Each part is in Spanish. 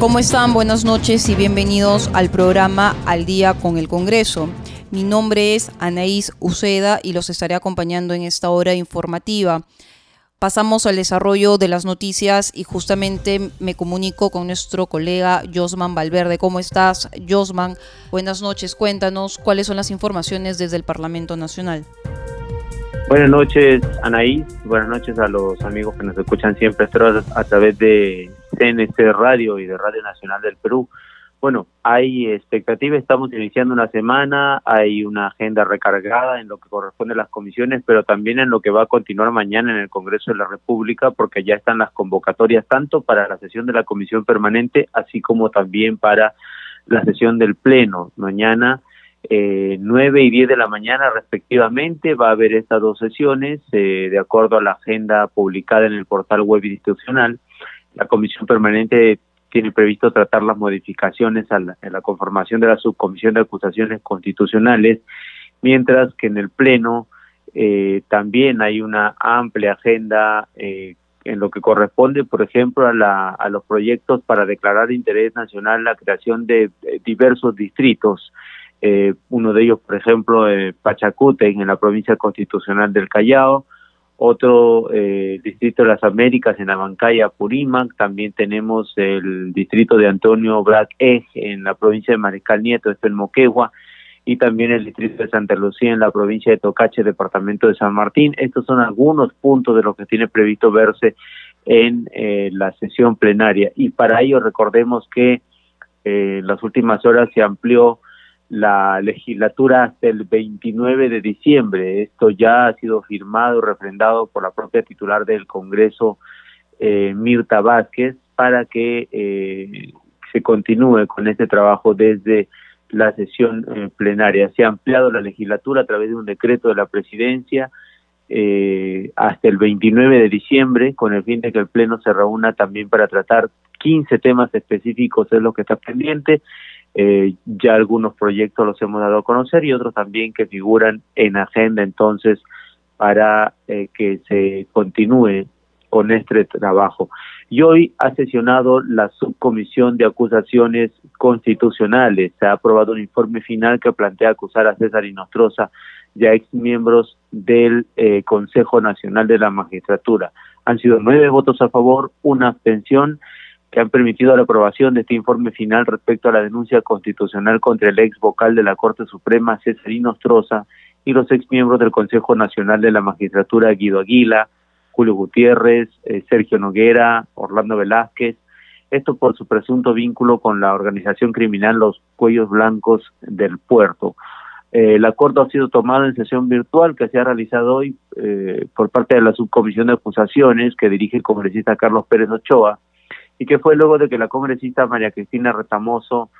¿Cómo están? Buenas noches y bienvenidos al programa Al Día con el Congreso. Mi nombre es Anaís Uceda y los estaré acompañando en esta hora informativa. Pasamos al desarrollo de las noticias y justamente me comunico con nuestro colega Josman Valverde. ¿Cómo estás, Josman? Buenas noches. Cuéntanos cuáles son las informaciones desde el Parlamento Nacional. Buenas noches, Anaís. Buenas noches a los amigos que nos escuchan siempre a través de CNC Radio y de Radio Nacional del Perú. Bueno, hay expectativa, estamos iniciando una semana, hay una agenda recargada en lo que corresponde a las comisiones, pero también en lo que va a continuar mañana en el Congreso de la República, porque ya están las convocatorias tanto para la sesión de la Comisión Permanente, así como también para la sesión del Pleno. Mañana, eh, 9 y 10 de la mañana respectivamente, va a haber estas dos sesiones, eh, de acuerdo a la agenda publicada en el portal web institucional. La Comisión Permanente tiene previsto tratar las modificaciones a la, en la conformación de la Subcomisión de Acusaciones Constitucionales, mientras que en el Pleno eh, también hay una amplia agenda eh, en lo que corresponde, por ejemplo, a, la, a los proyectos para declarar de interés nacional la creación de, de diversos distritos. Eh, uno de ellos, por ejemplo, eh, Pachacute, en la provincia constitucional del Callao, otro eh, distrito de las Américas en la Bancaya, Purímac, también tenemos el distrito de Antonio Black Ej en la provincia de Mariscal Nieto, esto en Moquegua, y también el distrito de Santa Lucía en la provincia de Tocache, departamento de San Martín. Estos son algunos puntos de lo que tiene previsto verse en eh, la sesión plenaria. Y para ello recordemos que eh, en las últimas horas se amplió la legislatura hasta el 29 de diciembre. Esto ya ha sido firmado refrendado por la propia titular del Congreso, eh, Mirta Vázquez, para que eh, se continúe con este trabajo desde la sesión eh, plenaria. Se ha ampliado la legislatura a través de un decreto de la presidencia eh, hasta el 29 de diciembre, con el fin de que el Pleno se reúna también para tratar 15 temas específicos, es lo que está pendiente eh, ya algunos proyectos los hemos dado a conocer y otros también que figuran en agenda entonces para eh, que se continúe con este trabajo. Y hoy ha sesionado la subcomisión de acusaciones constitucionales. Se ha aprobado un informe final que plantea acusar a César Inostroza y a ex miembros del eh, Consejo Nacional de la Magistratura. Han sido nueve votos a favor, una abstención que han permitido la aprobación de este informe final respecto a la denuncia constitucional contra el ex vocal de la Corte Suprema, Cesarino Ostroza, y los ex miembros del Consejo Nacional de la Magistratura, Guido Aguila, Julio Gutiérrez, eh, Sergio Noguera, Orlando Velázquez, esto por su presunto vínculo con la organización criminal Los Cuellos Blancos del Puerto. Eh, el acuerdo ha sido tomado en sesión virtual que se ha realizado hoy eh, por parte de la subcomisión de acusaciones que dirige el congresista Carlos Pérez Ochoa, y que fue luego de que la congresista María Cristina Retamoso,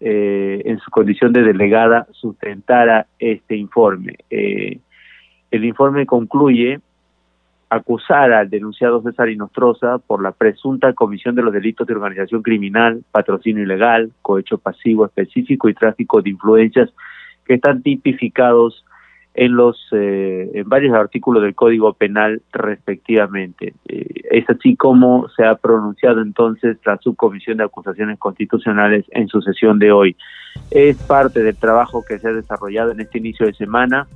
eh, en su condición de delegada, sustentara este informe. Eh, el informe concluye acusar al denunciado César Inostroza por la presunta comisión de los delitos de organización criminal, patrocinio ilegal, cohecho pasivo específico y tráfico de influencias que están tipificados en los eh, en varios artículos del Código Penal respectivamente. Eh, es así como se ha pronunciado entonces la Subcomisión de Acusaciones Constitucionales en su sesión de hoy. Es parte del trabajo que se ha desarrollado en este inicio de semana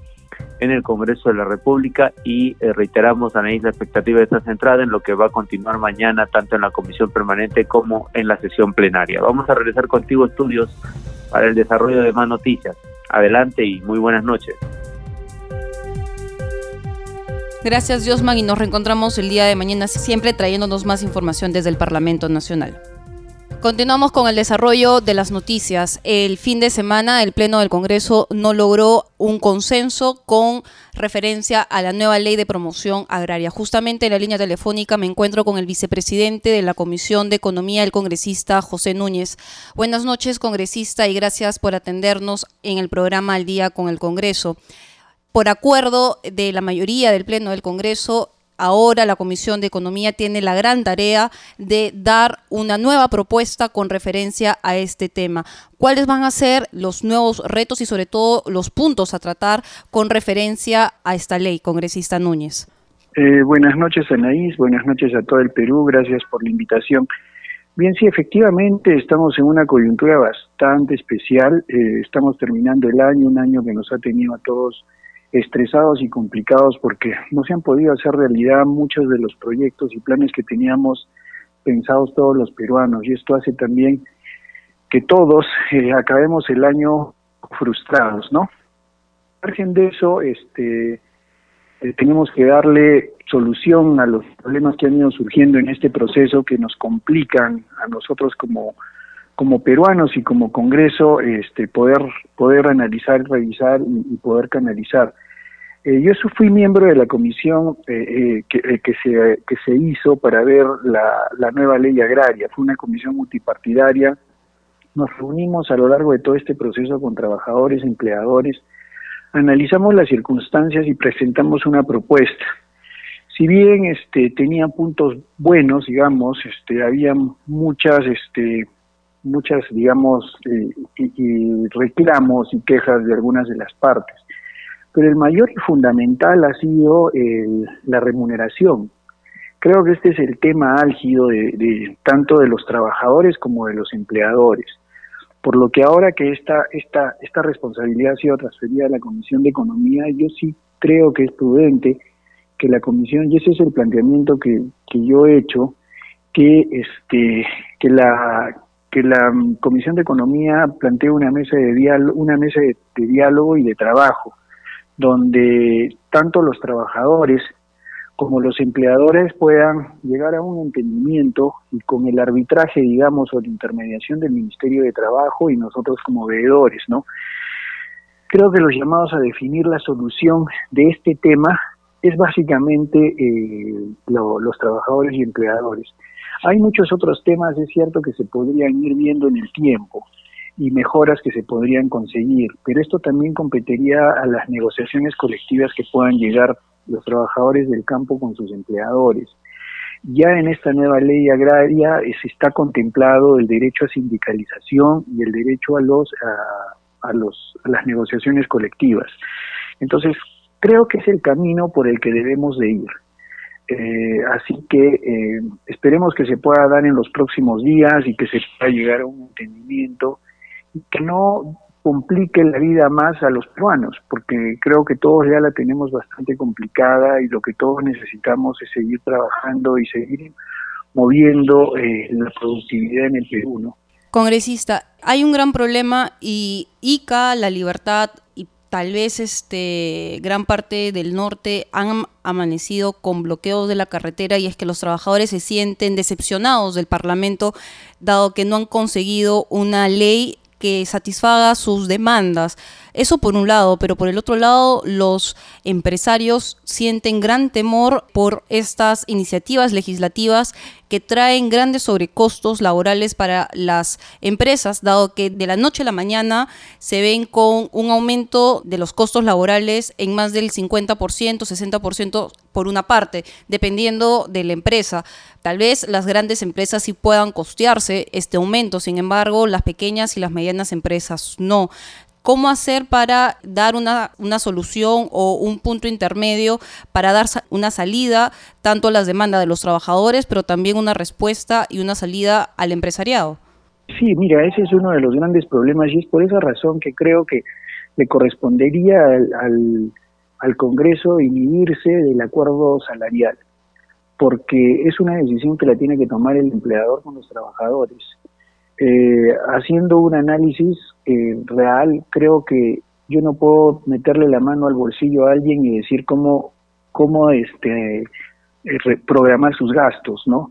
en el Congreso de la República y eh, reiteramos a la expectativa de esta centrada en lo que va a continuar mañana tanto en la Comisión Permanente como en la sesión plenaria. Vamos a realizar contigo estudios para el desarrollo de más noticias. Adelante y muy buenas noches. Gracias, Diosman, y nos reencontramos el día de mañana, siempre trayéndonos más información desde el Parlamento Nacional. Continuamos con el desarrollo de las noticias. El fin de semana el Pleno del Congreso no logró un consenso con referencia a la nueva ley de promoción agraria. Justamente en la línea telefónica me encuentro con el vicepresidente de la Comisión de Economía, el congresista José Núñez. Buenas noches, congresista, y gracias por atendernos en el programa Al Día con el Congreso por acuerdo de la mayoría del Pleno del Congreso, ahora la Comisión de Economía tiene la gran tarea de dar una nueva propuesta con referencia a este tema. ¿Cuáles van a ser los nuevos retos y sobre todo los puntos a tratar con referencia a esta ley, congresista Núñez? Eh, buenas noches, Anaís. Buenas noches a todo el Perú. Gracias por la invitación. Bien, sí, efectivamente estamos en una coyuntura bastante especial. Eh, estamos terminando el año, un año que nos ha tenido a todos estresados y complicados porque no se han podido hacer realidad muchos de los proyectos y planes que teníamos pensados todos los peruanos. Y esto hace también que todos eh, acabemos el año frustrados, ¿no? Margen de eso, este, eh, tenemos que darle solución a los problemas que han ido surgiendo en este proceso que nos complican a nosotros como como peruanos y como Congreso este poder poder analizar, revisar y, poder canalizar. Eh, yo fui miembro de la comisión eh, que, que, se, que se hizo para ver la, la nueva ley agraria. Fue una comisión multipartidaria. Nos reunimos a lo largo de todo este proceso con trabajadores, empleadores, analizamos las circunstancias y presentamos una propuesta. Si bien este tenía puntos buenos, digamos, este había muchas este muchas digamos eh, y, reclamos y quejas de algunas de las partes. Pero el mayor y fundamental ha sido la remuneración. Creo que este es el tema álgido de tanto de los trabajadores como de los empleadores por lo que ahora que esta, esta, esta responsabilidad ha sido transferida a la Comisión de Economía, yo sí creo que es prudente que la Comisión, y ese es el planteamiento que, que yo he hecho, que, este, que, la, que la Comisión de Economía plantee una mesa de diálogo, una mesa de diálogo y de trabajo, donde tanto los trabajadores como los empleadores puedan llegar a un entendimiento y con el arbitraje, digamos, o la intermediación del Ministerio de Trabajo y nosotros como veedores, ¿no? Creo que los llamados a definir la solución de este tema es básicamente eh, los trabajadores y empleadores. Hay muchos otros temas, es cierto, que se podrían ir viendo en el tiempo y mejoras que se podrían conseguir, pero esto también competiría a las negociaciones colectivas que puedan llegar los trabajadores del campo con sus empleadores. Ya en esta nueva ley agraria se está contemplado el derecho a sindicalización y el derecho a, los a las negociaciones colectivas. Entonces creo que es el camino por el que debemos de ir. Eh, así que eh, esperemos que se pueda dar en los próximos días y que se pueda llegar a un entendimiento y que no complique la vida más a los peruanos, porque creo que todos ya la tenemos bastante complicada y lo que todos necesitamos es seguir trabajando y seguir moviendo eh, la productividad en el Perú, ¿no? Congresista, hay un gran problema y ICA, La Libertad y tal vez este gran parte del norte han amanecido con bloqueos de la carretera y es que los trabajadores se sienten decepcionados del Parlamento dado que no han conseguido una ley que satisfaga sus demandas. Eso por un lado, pero por el otro lado los empresarios sienten gran temor por estas iniciativas legislativas que traen grandes sobrecostos laborales para las empresas, dado que de la noche a la mañana se ven con un aumento de los costos laborales en más del 50%, 60% por una parte, dependiendo de la empresa. Tal vez las grandes empresas sí puedan costearse este aumento, sin embargo, las pequeñas y las medianas empresas no cómo hacer para dar una, solución o un punto intermedio para dar una salida tanto a las demandas de los trabajadores, pero también una respuesta y una salida al empresariado. Sí, mira, ese es uno de los grandes problemas y es por esa razón que creo que le correspondería al Congreso inhibirse del acuerdo salarial, porque es una decisión que la tiene que tomar el empleador con los trabajadores eh, haciendo un análisis eh, real, creo que yo no puedo meterle la mano al bolsillo a alguien y decir cómo, cómo este, eh, programar sus gastos, ¿no?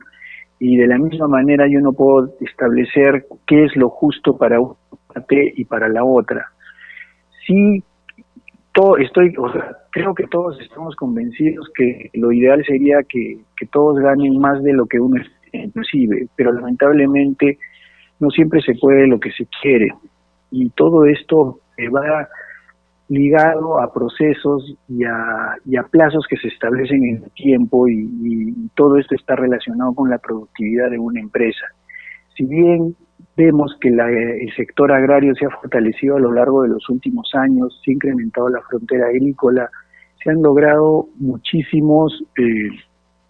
Y de la misma manera yo no puedo establecer qué es lo justo para una parte y para la otra. Sí, todo, estoy, o sea, creo que todos estamos convencidos que lo ideal sería que, que todos ganen más de lo que uno percibe, pero lamentablemente no siempre se puede lo que se quiere. Y todo esto va ligado a procesos y a, y a plazos que se establecen en el tiempo y, todo esto está relacionado con la productividad de una empresa. Si bien vemos que el sector agrario se ha fortalecido a lo largo de los últimos años, se ha incrementado la frontera agrícola, se han logrado muchísimos eh,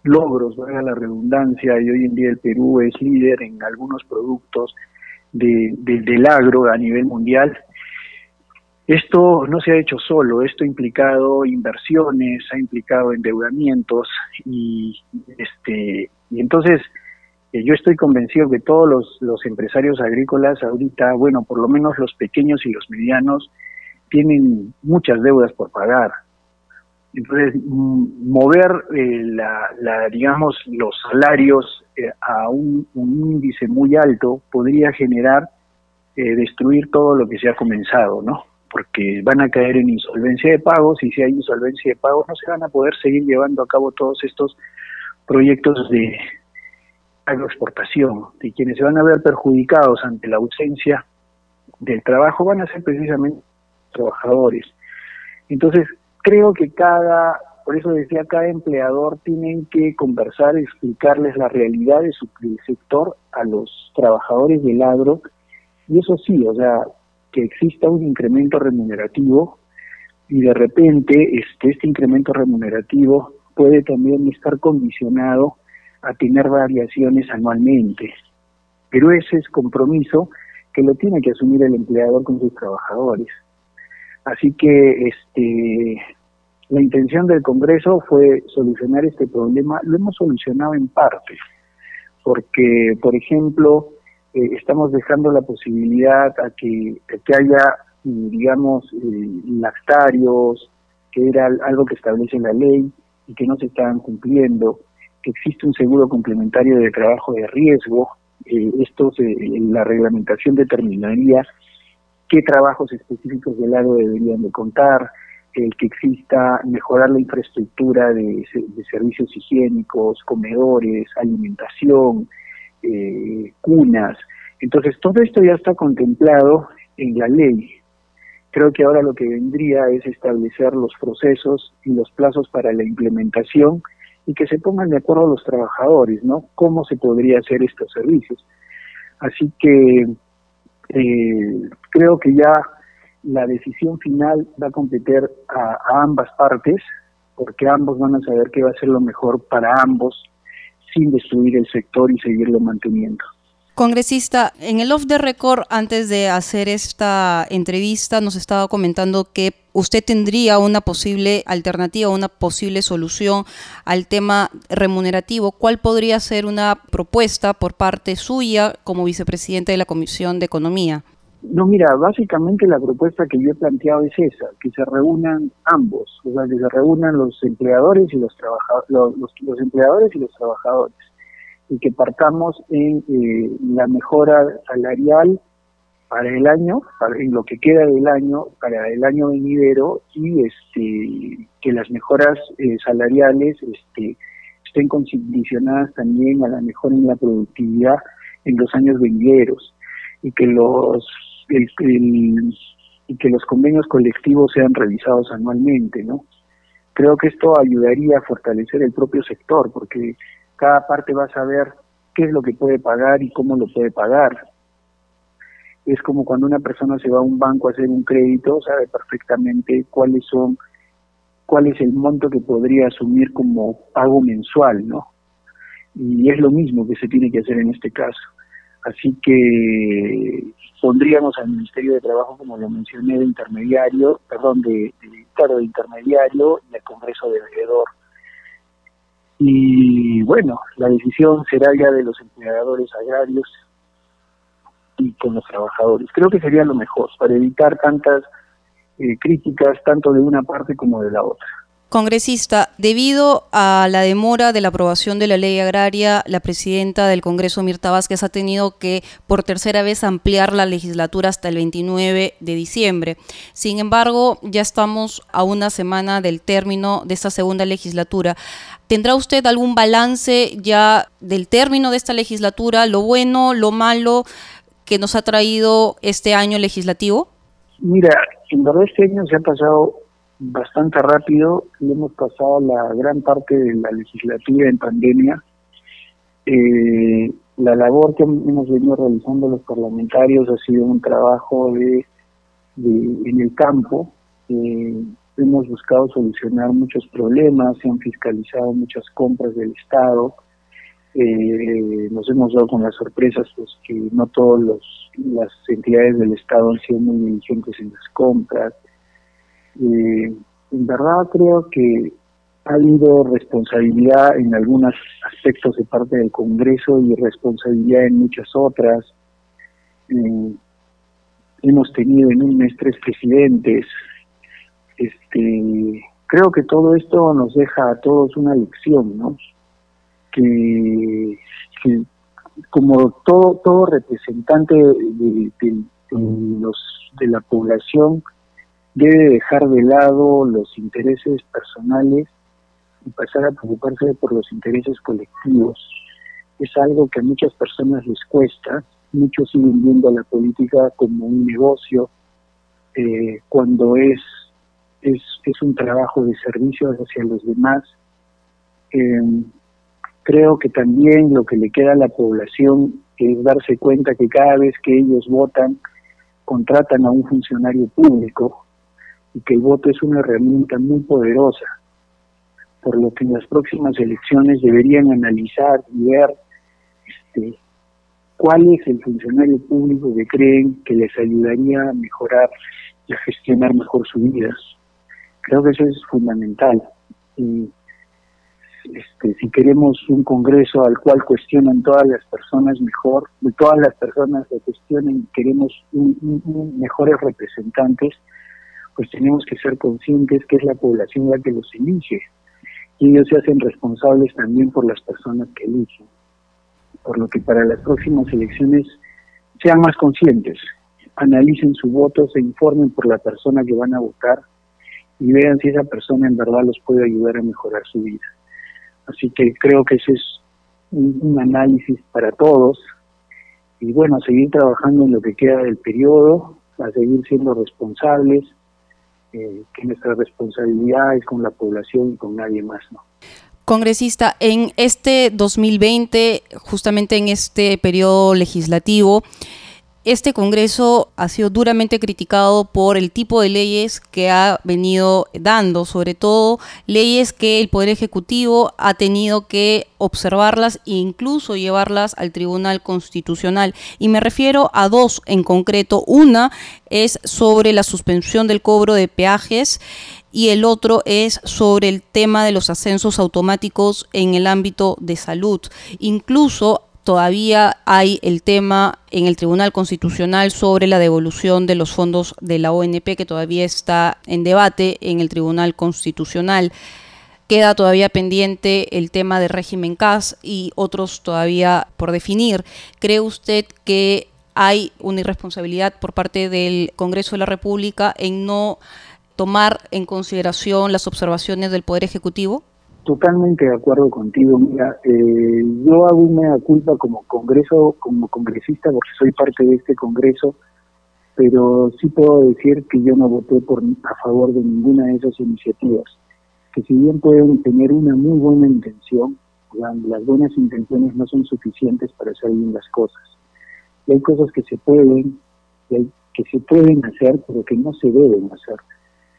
logros, valga la redundancia, y hoy en día el Perú es líder en algunos productos de, del agro a nivel mundial. Esto no se ha hecho solo, esto ha implicado inversiones, ha implicado endeudamientos y este y entonces eh, yo estoy convencido que todos los, los empresarios agrícolas ahorita, bueno, por lo menos los pequeños y los medianos, tienen muchas deudas por pagar. Entonces, mover eh, la, digamos, los salarios eh, a un, índice muy alto podría generar eh, destruir todo lo que se ha comenzado, ¿no? Porque van a caer en insolvencia de pagos y si hay insolvencia de pagos no se van a poder seguir llevando a cabo todos estos proyectos de agroexportación y quienes se van a ver perjudicados ante la ausencia del trabajo van a ser precisamente trabajadores. Entonces, creo que cada, por eso decía, cada empleador tienen que conversar, explicarles la realidad de su sector a los trabajadores del agro, y eso sí, o sea, que exista un incremento remunerativo y de repente este, este incremento remunerativo puede también estar condicionado a tener variaciones anualmente. Pero ese es compromiso que lo tiene que asumir el empleador con sus trabajadores. Así que este, la intención del Congreso fue solucionar este problema. Lo hemos solucionado en parte, porque, por ejemplo, eh, estamos dejando la posibilidad a que, que haya, digamos, eh, lactarios, que era algo que establece la ley y que no se estaban cumpliendo, que existe un seguro complementario de trabajo de riesgo. Eh, esto se, la reglamentación determinaría qué trabajos específicos del lado deberían de contar, el que exista mejorar la infraestructura de, servicios higiénicos, comedores, alimentación, eh, cunas. Entonces, todo esto ya está contemplado en la ley. Creo que ahora lo que vendría es establecer los procesos y los plazos para la implementación y que se pongan de acuerdo los trabajadores, ¿no? ¿Cómo se podría hacer estos servicios? Así que eh, creo que ya la decisión final va a competir a, ambas partes, porque ambos van a saber qué va a ser lo mejor para ambos sin destruir el sector y seguirlo manteniendo. Congresista, en el off the record, antes de hacer esta entrevista, nos estaba comentando que usted tendría una posible alternativa, una posible solución al tema remunerativo. ¿Cuál podría ser una propuesta por parte suya como vicepresidente de la Comisión de Economía? No, mira, básicamente la propuesta que yo he planteado es esa, que se reúnan ambos, o sea, que se reúnan los empleadores y los trabajadores, los, empleadores y los trabajadores, y que partamos en eh, la mejora salarial para el año, para, en lo que queda del año, para el año venidero, y este que las mejoras eh, salariales este, estén condicionadas también a la mejora en la productividad en los años venideros y que los y que los convenios colectivos sean revisados anualmente, ¿no? Creo que esto ayudaría a fortalecer el propio sector, porque cada parte va a saber qué es lo que puede pagar y cómo lo puede pagar. Es como cuando una persona se va a un banco a hacer un crédito, sabe perfectamente cuáles son, cuál es el monto que podría asumir como pago mensual, ¿no? Y es lo mismo que se tiene que hacer en este caso. Así que pondríamos al Ministerio de Trabajo, como lo mencioné, de intermediario, perdón, de, de, de intermediario y al Congreso de Veedor. Y bueno, la decisión será ya de los empleadores agrarios y con los trabajadores. Creo que sería lo mejor para evitar tantas eh, críticas tanto de una parte como de la otra. Congresista, debido a la demora de la aprobación de la ley agraria, la presidenta del Congreso, Mirta Vázquez, ha tenido que por tercera vez ampliar la legislatura hasta el 29 de diciembre. Sin embargo, ya estamos a una semana del término de esta segunda legislatura. ¿Tendrá usted algún balance ya del término de esta legislatura, lo bueno, lo malo que nos ha traído este año legislativo? Mira, en verdad este año se ha pasado bastante rápido y hemos pasado la gran parte de la legislatura en pandemia. Eh, la labor que hemos venido realizando los parlamentarios ha sido un trabajo de, en el campo, eh, hemos buscado solucionar muchos problemas, se han fiscalizado muchas compras del Estado, eh, nos hemos dado con las sorpresas pues que no todas las entidades del Estado han sido muy diligentes en las compras. Eh, en verdad creo que ha habido responsabilidad en algunos aspectos de parte del Congreso y responsabilidad en muchas otras. Eh, hemos tenido en un mes tres presidentes. Este, creo que todo esto nos deja a todos una lección, ¿no? Que, como todo todo representante de, los de la población debe dejar de lado los intereses personales y pasar a preocuparse por los intereses colectivos. Es algo que a muchas personas les cuesta, muchos siguen viendo la política como un negocio, eh, cuando es, es, es, un trabajo de servicio hacia los demás. Eh, creo que también lo que le queda a la población es darse cuenta que cada vez que ellos votan, contratan a un funcionario público y que el voto es una herramienta muy poderosa, por lo que en las próximas elecciones deberían analizar y ver este, cuál es el funcionario público que creen que les ayudaría a mejorar y a gestionar mejor su vida. Creo que eso es fundamental. Y este, si queremos un Congreso al cual cuestionan todas las personas mejor, todas las personas que cuestionen, queremos mejores representantes, pues tenemos que ser conscientes que es la población la que los elige. Y ellos se hacen responsables también por las personas que eligen. Por lo que para las próximas elecciones sean más conscientes, analicen su voto, se informen por la persona que van a votar y vean si esa persona en verdad los puede ayudar a mejorar su vida. Así que creo que ese es un, análisis para todos. Y bueno, seguir trabajando en lo que queda del periodo, a seguir siendo responsables, eh, que nuestra responsabilidad es con la población y con nadie más, ¿no? Congresista, en este 2020, justamente en este periodo legislativo, este Congreso ha sido duramente criticado por el tipo de leyes que ha venido dando, sobre todo leyes que el Poder Ejecutivo ha tenido que observarlas e incluso llevarlas al Tribunal Constitucional. Y me refiero a dos en concreto. Una es sobre la suspensión del cobro de peajes y el otro es sobre el tema de los ascensos automáticos en el ámbito de salud. Incluso todavía hay el tema en el Tribunal Constitucional sobre la devolución de los fondos de la ONP que todavía está en debate en el Tribunal Constitucional. Queda todavía pendiente el tema del régimen CAS y otros todavía por definir. ¿Cree usted que hay una irresponsabilidad por parte del Congreso de la República en no tomar en consideración las observaciones del Poder Ejecutivo? Totalmente de acuerdo contigo. Mira, eh, yo hago una culpa como Congreso, como congresista, porque soy parte de este Congreso, pero sí puedo decir que yo no voté por a favor de ninguna de esas iniciativas, que si bien pueden tener una muy buena intención, las buenas intenciones no son suficientes para hacer bien las cosas. Y hay cosas que se pueden, que se pueden hacer, pero que no se deben hacer.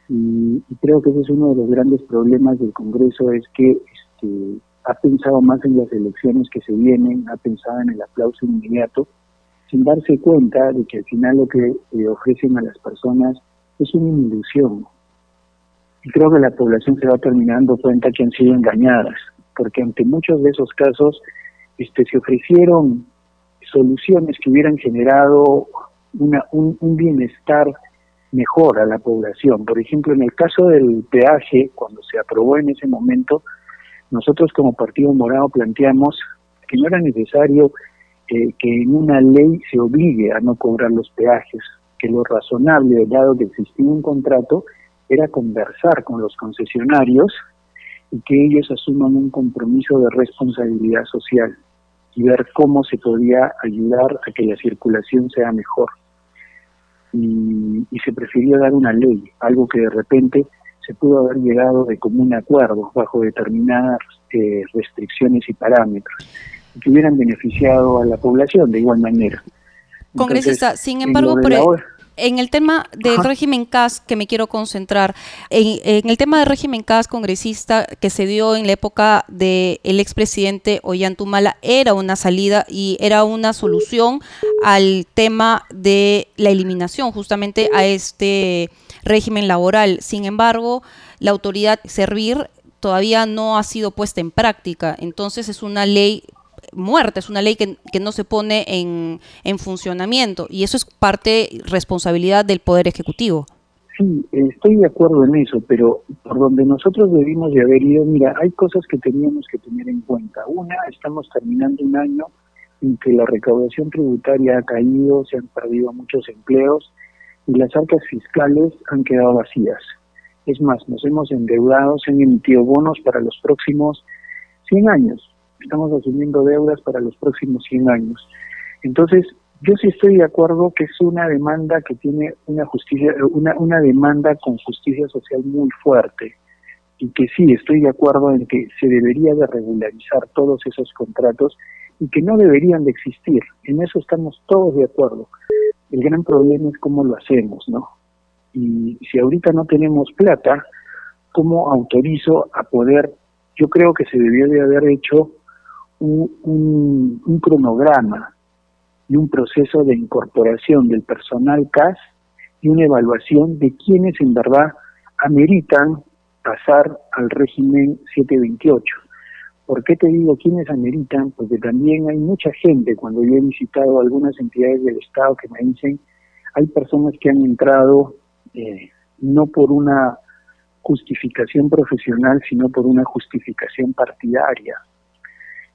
Y, creo que ese es uno de los grandes problemas del Congreso, es que este, ha pensado más en las elecciones que se vienen, ha pensado en el aplauso inmediato, sin darse cuenta de que al final lo que le ofrecen a las personas es una ilusión. Y creo que la población se va terminando cuenta que han sido engañadas, porque ante muchos de esos casos este, se ofrecieron soluciones que hubieran generado una, un, un bienestar mejor a la población. Por ejemplo, en el caso del peaje, cuando se aprobó en ese momento, nosotros como Partido Morado planteamos que no era necesario eh, que en una ley se obligue a no cobrar los peajes, que lo razonable, dado que existía un contrato, era conversar con los concesionarios y que ellos asuman un compromiso de responsabilidad social y ver cómo se podía ayudar a que la circulación sea mejor y, se prefirió dar una ley, algo que de repente se pudo haber llegado de común acuerdo bajo determinadas eh, restricciones y parámetros que hubieran beneficiado a la población de igual manera. Congresista, sin embargo, por En el tema del régimen CAS, que me quiero concentrar, en, el tema del régimen CAS congresista que se dio en la época del el expresidente Ollantumala, era una salida y era una solución al tema de la eliminación justamente a este régimen laboral. Sin embargo, la autoridad servir todavía no ha sido puesta en práctica. Entonces es una ley muerta, es una ley que, no se pone en, en, funcionamiento y eso es parte responsabilidad del Poder Ejecutivo. Sí, estoy de acuerdo en eso, pero por donde nosotros debimos de haber ido, mira, hay cosas que teníamos que tener en cuenta. Una, estamos terminando un año en que la recaudación tributaria ha caído, se han perdido muchos empleos y las arcas fiscales han quedado vacías. Es más, nos hemos endeudado, se han emitido bonos para los próximos 100 años. Estamos asumiendo deudas para los próximos 100 años. Entonces, yo sí estoy de acuerdo que es una demanda que tiene una justicia, una, una demanda con justicia social muy fuerte y que sí estoy de acuerdo en que se debería de regularizar todos esos contratos y que no deberían de existir. En eso estamos todos de acuerdo. El gran problema es cómo lo hacemos, ¿no? Y si ahorita no tenemos plata, ¿cómo autorizo a poder? Yo creo que se debió de haber hecho un, un, cronograma y un proceso de incorporación del personal CAS y una evaluación de quienes en verdad ameritan pasar al régimen 728. ¿Por qué te digo quiénes ameritan? Porque también hay mucha gente, cuando yo he visitado algunas entidades del Estado que me dicen, hay personas que han entrado eh, no por una justificación profesional, sino por una justificación partidaria.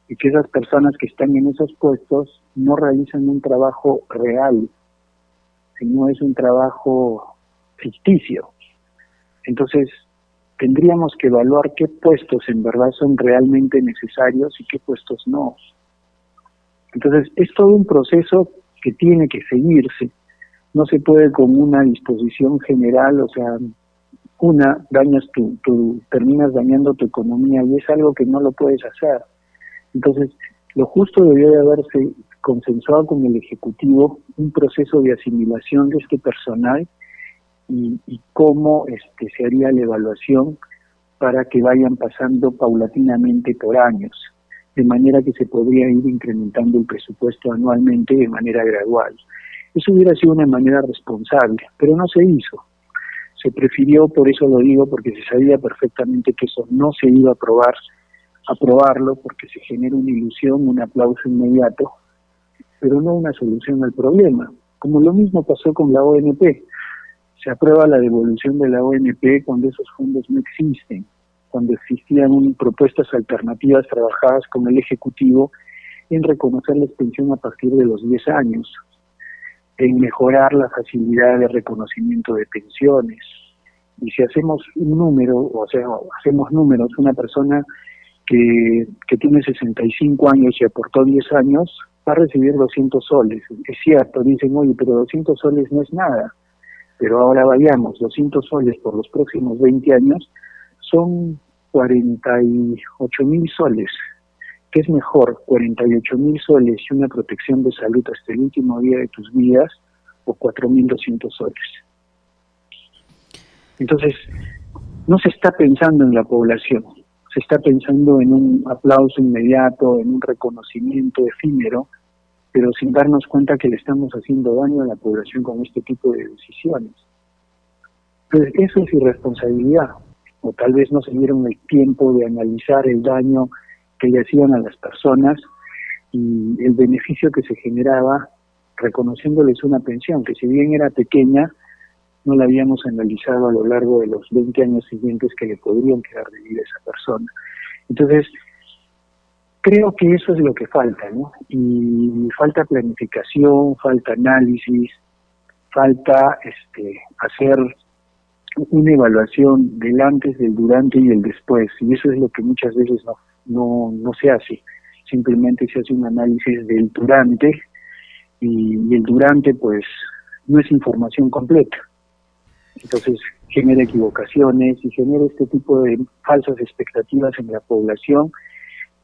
Y que esas personas que están en esos puestos no realizan un trabajo real, sino es un trabajo ficticio. Entonces, tendríamos que evaluar qué puestos en verdad son realmente necesarios y qué puestos no. Entonces, es todo un proceso que tiene que seguirse no se puede con una disposición general, o sea, una, dañas tu, tu, terminas dañando tu economía y es algo que no lo puedes hacer. Entonces, lo justo debió de haberse consensuado con el Ejecutivo un proceso de asimilación de este personal y, cómo este, se haría la evaluación para que vayan pasando paulatinamente por años, de manera que se podría ir incrementando el presupuesto anualmente de manera gradual. Eso hubiera sido una manera responsable, pero no se hizo. Se prefirió, por eso lo digo, porque se sabía perfectamente que eso no se iba a aprobar, aprobarlo, porque se genera una ilusión, un aplauso inmediato, pero no una solución al problema. Como lo mismo pasó con la ONP. Se aprueba la devolución de la ONP cuando esos fondos no existen, cuando existían propuestas alternativas trabajadas con el Ejecutivo en reconocer la extensión a partir de los 10 años en mejorar la facilidad de reconocimiento de pensiones. Y si hacemos un número, o sea, hacemos números, una persona que, que tiene 65 años y aportó 10 años, va a recibir 200 soles. Es cierto, dicen, oye, pero 200 soles no es nada. Pero ahora vayamos, 200 soles por los próximos 20 años son 48 mil soles. ¿Qué es mejor, 48 mil soles y una protección de salud hasta el último día de tus vidas o 4.200 soles? Entonces, no se está pensando en la población, se está pensando en un aplauso inmediato, en un reconocimiento efímero, pero sin darnos cuenta que le estamos haciendo daño a la población con este tipo de decisiones. Entonces, eso es irresponsabilidad, o tal vez no se dieron el tiempo de analizar el daño que le hacían a las personas y el beneficio que se generaba reconociéndoles una pensión, que si bien era pequeña, no la habíamos analizado a lo largo de los 20 años siguientes que le podrían quedar de vida a esa persona. Entonces, creo que eso es lo que falta, ¿no? Y falta planificación, falta análisis, falta este, hacer una evaluación del antes, del durante y el después. Y eso es lo que muchas veces no, no, no se hace, simplemente se hace un análisis del durante y, el durante pues no es información completa. Entonces genera equivocaciones y genera este tipo de falsas expectativas en la población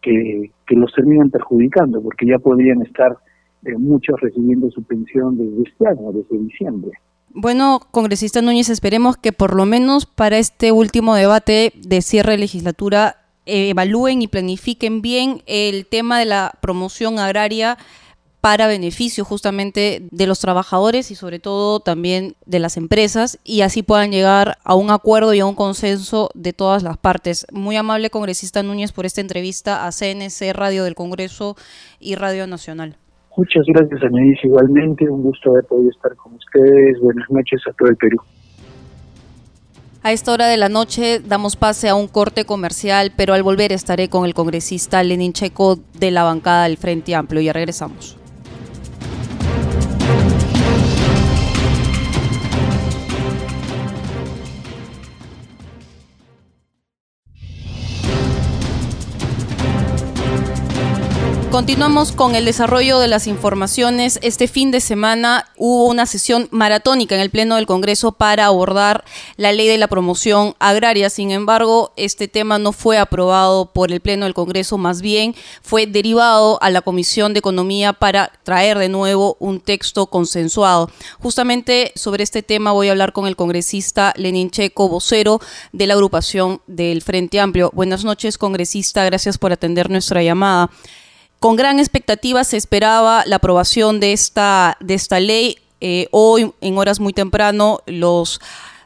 que, que los terminan perjudicando porque ya podrían estar eh, muchos recibiendo su pensión desde este año, desde diciembre. Bueno, congresista Núñez, esperemos que por lo menos para este último debate de cierre de legislatura evalúen y planifiquen bien el tema de la promoción agraria para beneficio justamente de los trabajadores y sobre todo también de las empresas y así puedan llegar a un acuerdo y a un consenso de todas las partes. Muy amable congresista Núñez por esta entrevista a CNC Radio del Congreso y Radio Nacional. Muchas gracias, Anaís. Igualmente, un gusto haber podido estar con ustedes. Buenas noches a todo el Perú. A esta hora de la noche damos pase a un corte comercial, pero al volver estaré con el congresista Lenin Checo de la bancada del Frente Amplio. Ya regresamos. Continuamos con el desarrollo de las informaciones. Este fin de semana hubo una sesión maratónica en el Pleno del Congreso para abordar la ley de la promoción agraria. Sin embargo, este tema no fue aprobado por el Pleno del Congreso, más bien fue derivado a la Comisión de Economía para traer de nuevo un texto consensuado. Justamente sobre este tema voy a hablar con el congresista Lenin Checo, vocero de la agrupación del Frente Amplio. Buenas noches, congresista. Gracias por atender nuestra llamada. Con gran expectativa se esperaba la aprobación de esta, de esta ley. Eh, hoy, en horas muy temprano, los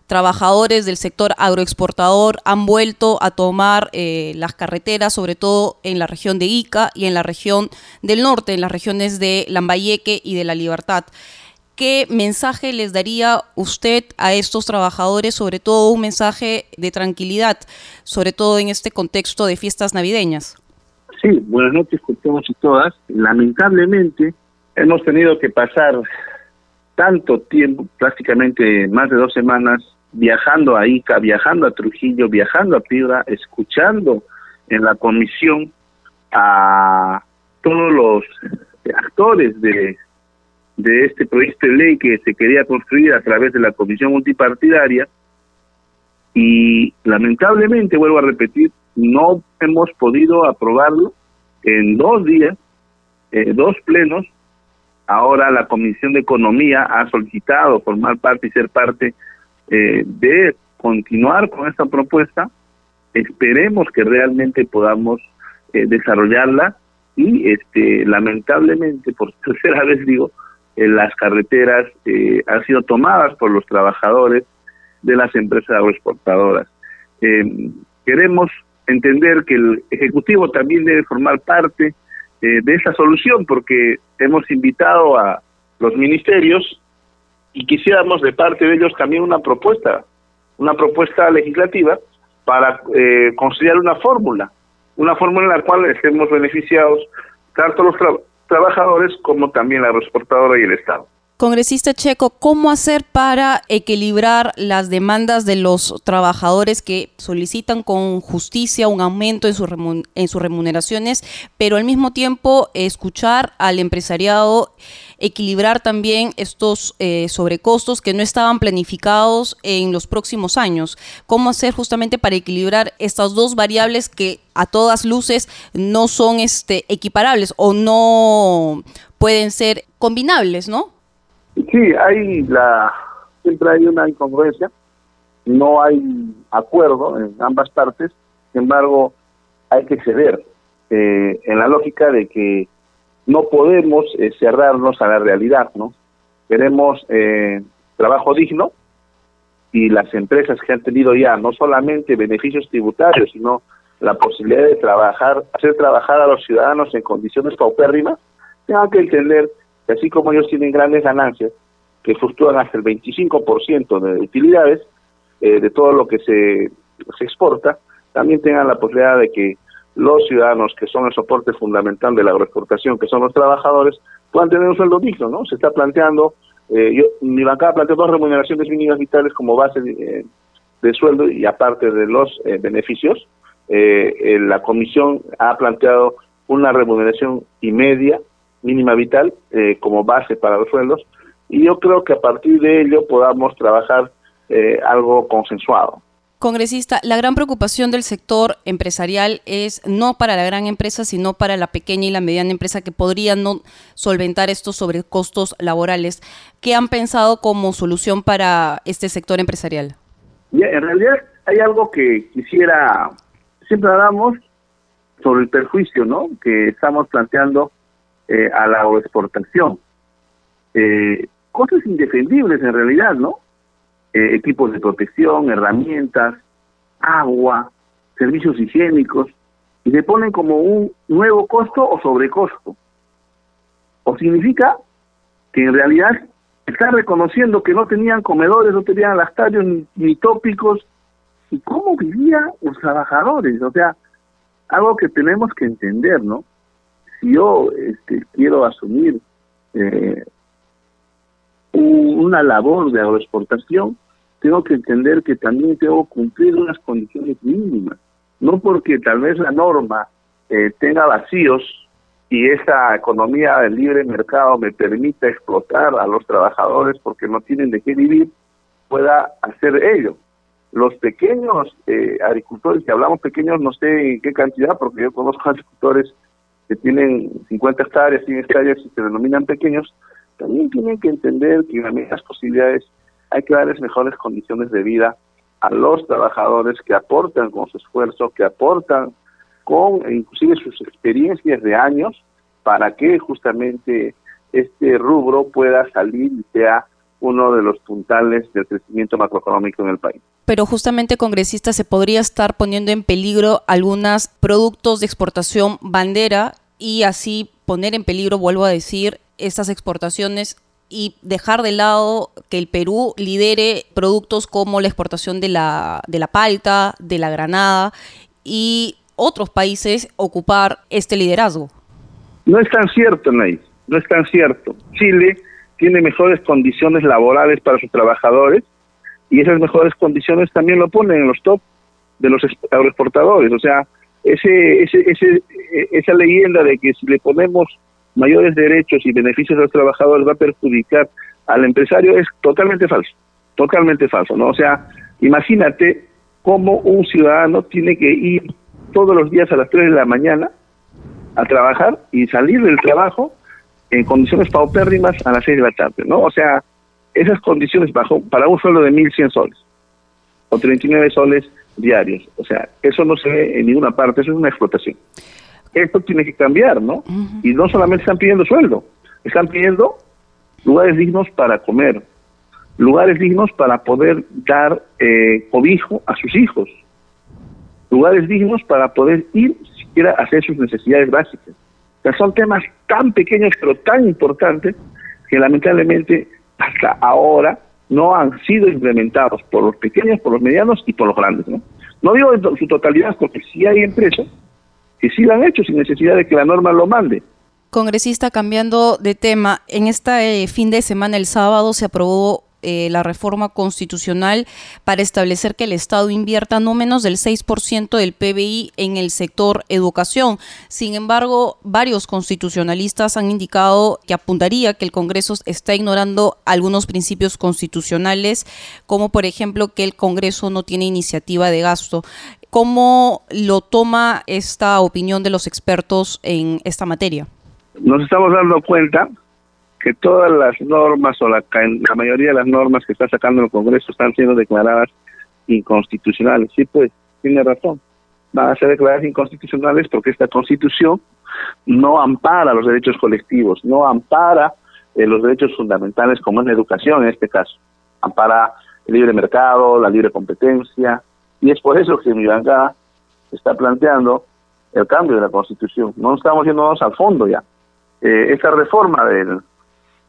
trabajadores del sector agroexportador han vuelto a tomar eh, las carreteras, sobre todo en la región de Ica y en la región del norte, en las regiones de Lambayeque y de La Libertad. ¿Qué mensaje les daría usted a estos trabajadores, sobre todo un mensaje de tranquilidad, sobre todo en este contexto de fiestas navideñas? Sí, buenas noches con todos y todas. Lamentablemente hemos tenido que pasar tanto tiempo, prácticamente más de dos semanas, viajando a Ica, viajando a Trujillo, viajando a Piura, escuchando en la comisión a todos los actores de, de este proyecto de ley que se quería construir a través de la comisión multipartidaria y lamentablemente, vuelvo a repetir, no hemos podido aprobarlo en dos días, eh, dos plenos. Ahora la Comisión de Economía ha solicitado formar parte y ser parte eh, de continuar con esta propuesta. Esperemos que realmente podamos eh, desarrollarla y este lamentablemente por tercera vez digo las carreteras han sido tomadas por los trabajadores de las empresas agroexportadoras. queremos entender que el Ejecutivo también debe formar parte eh, de esa solución, porque hemos invitado a los ministerios y quisiéramos de parte de ellos también una propuesta, una propuesta legislativa para eh, construir una fórmula, una fórmula en la cual estemos beneficiados tanto los trabajadores como también la transportadora y el Estado. Congresista Checo, ¿cómo hacer para equilibrar las demandas de los trabajadores que solicitan con justicia un aumento en, sus remuneraciones, pero al mismo tiempo escuchar al empresariado, equilibrar también estos eh, sobrecostos que no estaban planificados en los próximos años? ¿Cómo hacer justamente para equilibrar estas dos variables que a todas luces no son este, equiparables o no pueden ser combinables, ¿no? Sí, hay la siempre hay una incongruencia, no hay acuerdo en ambas partes, sin embargo hay que ceder eh, en la lógica de que no podemos eh, cerrarnos a la realidad, ¿no? Queremos eh, trabajo digno y las empresas que han tenido ya no solamente beneficios tributarios, sino la posibilidad de trabajar, hacer trabajar a los ciudadanos en condiciones paupérrimas, tengan que entender que así como ellos tienen grandes ganancias, que fluctúan hasta el 25% de utilidades eh, de todo lo que se, se exporta, también tengan la posibilidad de que los ciudadanos que son el soporte fundamental de la agroexportación, que son los trabajadores, puedan tener un sueldo digno, ¿no? Se está planteando, eh, yo, mi bancada plantea dos remuneraciones mínimas vitales como base de, de sueldo y aparte de los eh, beneficios. la comisión ha planteado una remuneración y media mínima vital eh, como base para los sueldos y yo creo que a partir de ello podamos trabajar eh, algo consensuado. Congresista, la gran preocupación del sector empresarial es no para la gran empresa, sino para la pequeña y la mediana empresa que podría no solventar estos sobrecostos laborales. ¿Qué han pensado como solución para este sector empresarial? en realidad hay algo que quisiera, siempre hablamos sobre el perjuicio ¿no? que estamos planteando eh, a la exportación. Eh, cosas indefendibles en realidad, ¿no? Eh, equipos de protección, herramientas, agua, servicios higiénicos, y se ponen como un nuevo costo o sobrecosto. O significa que en realidad están reconociendo que no tenían comedores, no tenían lactarios ni, ni tópicos, y cómo vivían los trabajadores. O sea, algo que tenemos que entender, ¿no? Si yo este, quiero asumir eh, una labor de agroexportación, tengo que entender que también tengo que cumplir unas condiciones mínimas. No porque tal vez la norma eh, tenga vacíos y esa economía del libre mercado me permita explotar a los trabajadores porque no tienen de qué vivir, pueda hacer ello. Los pequeños eh, agricultores, que hablamos pequeños, no sé en qué cantidad, porque yo conozco agricultores que tienen 50 hectáreas, 100 hectáreas y se denominan pequeños, también tienen que entender que en las posibilidades hay que darles mejores condiciones de vida a los trabajadores que aportan con su esfuerzo, que aportan con inclusive sus experiencias de años para que justamente este rubro pueda salir y sea uno de los puntales del crecimiento macroeconómico en el país. Pero justamente, congresista, se podría estar poniendo en peligro algunos productos de exportación bandera y así poner en peligro, vuelvo a decir, estas exportaciones y dejar de lado que el Perú lidere productos como la exportación de la, de la palta, de la granada y otros países ocupar este liderazgo. No es tan cierto, Ney, no es tan cierto. Chile tiene mejores condiciones laborales para sus trabajadores y esas mejores condiciones también lo ponen en los top de los agroexportadores. O sea, ese, ese, ese, esa leyenda de que si le ponemos mayores derechos y beneficios a los trabajadores va a perjudicar al empresario es totalmente falso, totalmente falso, ¿no? O sea, imagínate cómo un ciudadano tiene que ir todos los días a las 3 de la mañana a trabajar y salir del trabajo en condiciones paupérrimas a las 6 de la tarde, ¿no? O sea, esas condiciones bajo para un sueldo de 1.100 soles o 39 soles diarios, o sea, eso no se ve en ninguna parte, eso es una explotación esto tiene que cambiar, ¿no? Y no solamente están pidiendo sueldo, están pidiendo lugares dignos para comer, lugares dignos para poder dar eh, cobijo a sus hijos, lugares dignos para poder ir siquiera a hacer sus necesidades básicas. O sea, son temas tan pequeños pero tan importantes que lamentablemente hasta ahora no han sido implementados por los pequeños, por los medianos y por los grandes. No, no digo en su totalidad porque sí hay empresas que sí lo han hecho sin necesidad de que la norma lo mande. Congresista, cambiando de tema, en este fin de semana, el sábado, se aprobó eh, la reforma constitucional para establecer que el Estado invierta no menos del 6% del PBI en el sector educación. Sin embargo, varios constitucionalistas han indicado que apuntaría que el Congreso está ignorando algunos principios constitucionales, como por ejemplo que el Congreso no tiene iniciativa de gasto. ¿Cómo lo toma esta opinión de los expertos en esta materia? Nos estamos dando cuenta que todas las normas o la, la mayoría de las normas que está sacando el Congreso están siendo declaradas inconstitucionales. Sí, pues, tiene razón. Van a ser declaradas inconstitucionales porque esta Constitución no ampara los derechos colectivos, no ampara eh, los derechos fundamentales como es la educación en este caso. Ampara el libre mercado, la libre competencia, y es por eso que mi bancada está planteando el cambio de la Constitución. No estamos yéndonos al fondo ya. Eh, esta reforma del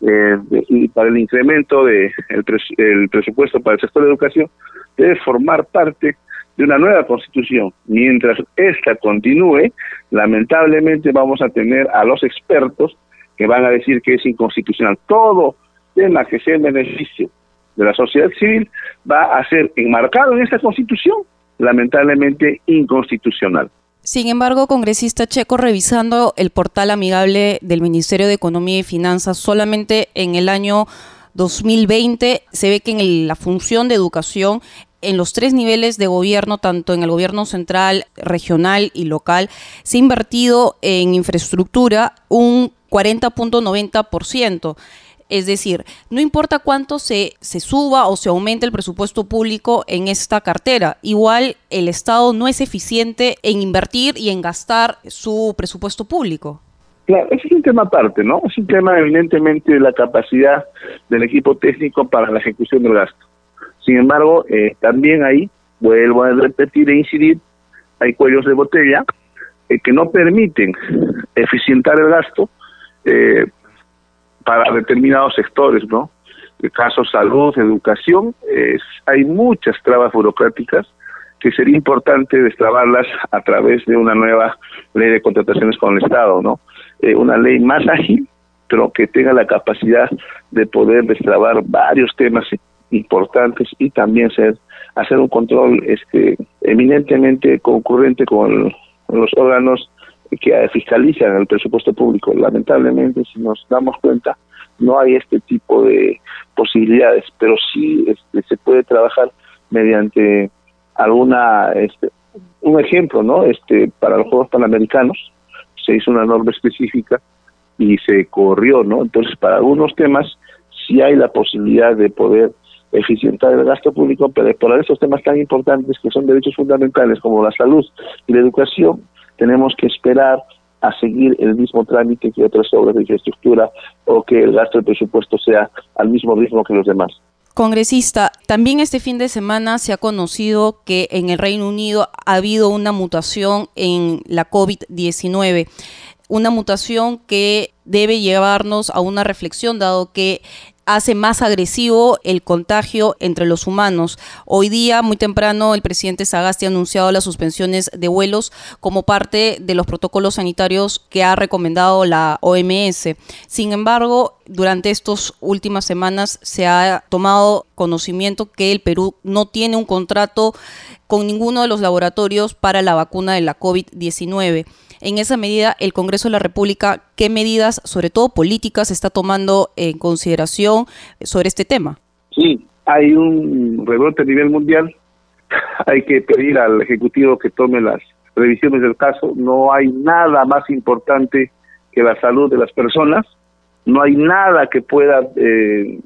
eh, y para el incremento del de presupuesto para el sector de educación debe formar parte de una nueva constitución. Mientras esta continúe, lamentablemente vamos a tener a los expertos que van a decir que es inconstitucional. Todo tema que sea en beneficio de la sociedad civil va a ser enmarcado en esta constitución, lamentablemente inconstitucional. Sin embargo, congresista Checo, revisando el portal amigable del Ministerio de Economía y Finanzas, solamente en el año 2020 se ve que en la función de educación en los tres niveles de gobierno, tanto en el gobierno central, regional y local, se ha invertido en infraestructura un 40.90%. Es decir, no importa cuánto se, se suba o se aumente el presupuesto público en esta cartera, igual el Estado no es eficiente en invertir y en gastar su presupuesto público. Claro, ese es un tema aparte, ¿no? Es un tema evidentemente de la capacidad del equipo técnico para la ejecución del gasto. Sin embargo, eh, también ahí, vuelvo a repetir e incidir, hay cuellos de botella eh, que no permiten eficientar el gasto eh, para determinados sectores, ¿no? El caso salud, educación, es, hay muchas trabas burocráticas que sería importante destrabarlas a través de una nueva ley de contrataciones con el Estado, ¿no? Eh, una ley más ágil, pero que tenga la capacidad de poder destrabar varios temas importantes y también ser hacer un control este eminentemente concurrente con los órganos que fiscalizan el presupuesto público. Lamentablemente, si nos damos cuenta, no hay este tipo de posibilidades, pero sí este, se puede trabajar mediante alguna, este, un ejemplo, ¿no? Este, para los Juegos Panamericanos se hizo una norma específica y se corrió, ¿no? Entonces, para algunos temas sí hay la posibilidad de poder eficientar el gasto público, pero para esos temas tan importantes que son derechos fundamentales como la salud y la educación, tenemos que esperar a seguir el mismo trámite que otras obras de infraestructura o que el gasto del presupuesto sea al mismo ritmo que los demás. Congresista, también este fin de semana se ha conocido que en el Reino Unido ha habido una mutación en la COVID-19 una mutación que debe llevarnos a una reflexión, dado que hace más agresivo el contagio entre los humanos. Hoy día, muy temprano, el presidente Sagasti ha anunciado las suspensiones de vuelos como parte de los protocolos sanitarios que ha recomendado la OMS. Sin embargo, durante estas últimas semanas se ha tomado conocimiento que el Perú no tiene un contrato con ninguno de los laboratorios para la vacuna de la COVID-19 en esa medida el Congreso de la República, ¿qué medidas, sobre todo políticas, está tomando en consideración sobre este tema? Sí, hay un rebrote a nivel mundial. Hay que pedir al Ejecutivo que tome las revisiones del caso. No hay nada más importante que la salud de las personas. No hay nada que pueda, eh,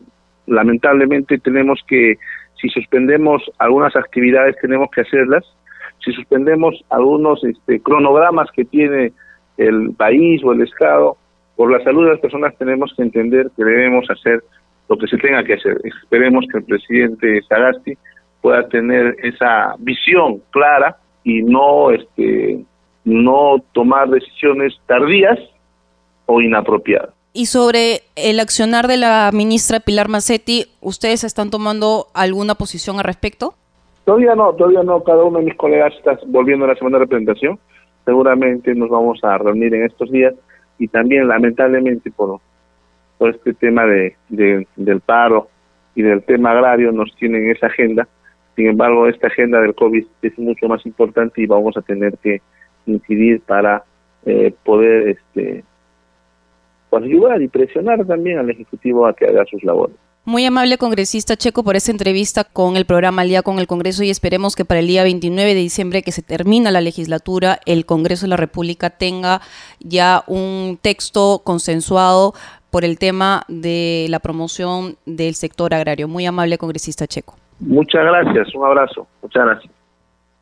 lamentablemente tenemos que, si suspendemos algunas actividades, tenemos que hacerlas si suspendemos algunos este, cronogramas que tiene el país o el Estado, por la salud de las personas tenemos que entender que debemos hacer lo que se tenga que hacer. Esperemos que el presidente Sagasti pueda tener esa visión clara y no este no tomar decisiones tardías o inapropiadas. Y sobre el accionar de la ministra Pilar Macetti, ¿ustedes están tomando alguna posición al respecto? Todavía no, todavía no. Cada uno de mis colegas está volviendo a la semana de representación. Seguramente nos vamos a reunir en estos días y también, lamentablemente, por, por este tema de, del paro y del tema agrario, nos tienen esa agenda. Sin embargo, esta agenda del COVID es mucho más importante y vamos a tener que incidir para eh, poder este, pues, ayudar y presionar también al Ejecutivo a que haga sus labores. Muy amable congresista Checo por esa entrevista con el programa Al día con el Congreso y esperemos que para el día 29 de diciembre que se termina la legislatura, el Congreso de la República tenga ya un texto consensuado por el tema de la promoción del sector agrario. Muy amable congresista Checo. Muchas gracias, un abrazo. Muchas gracias.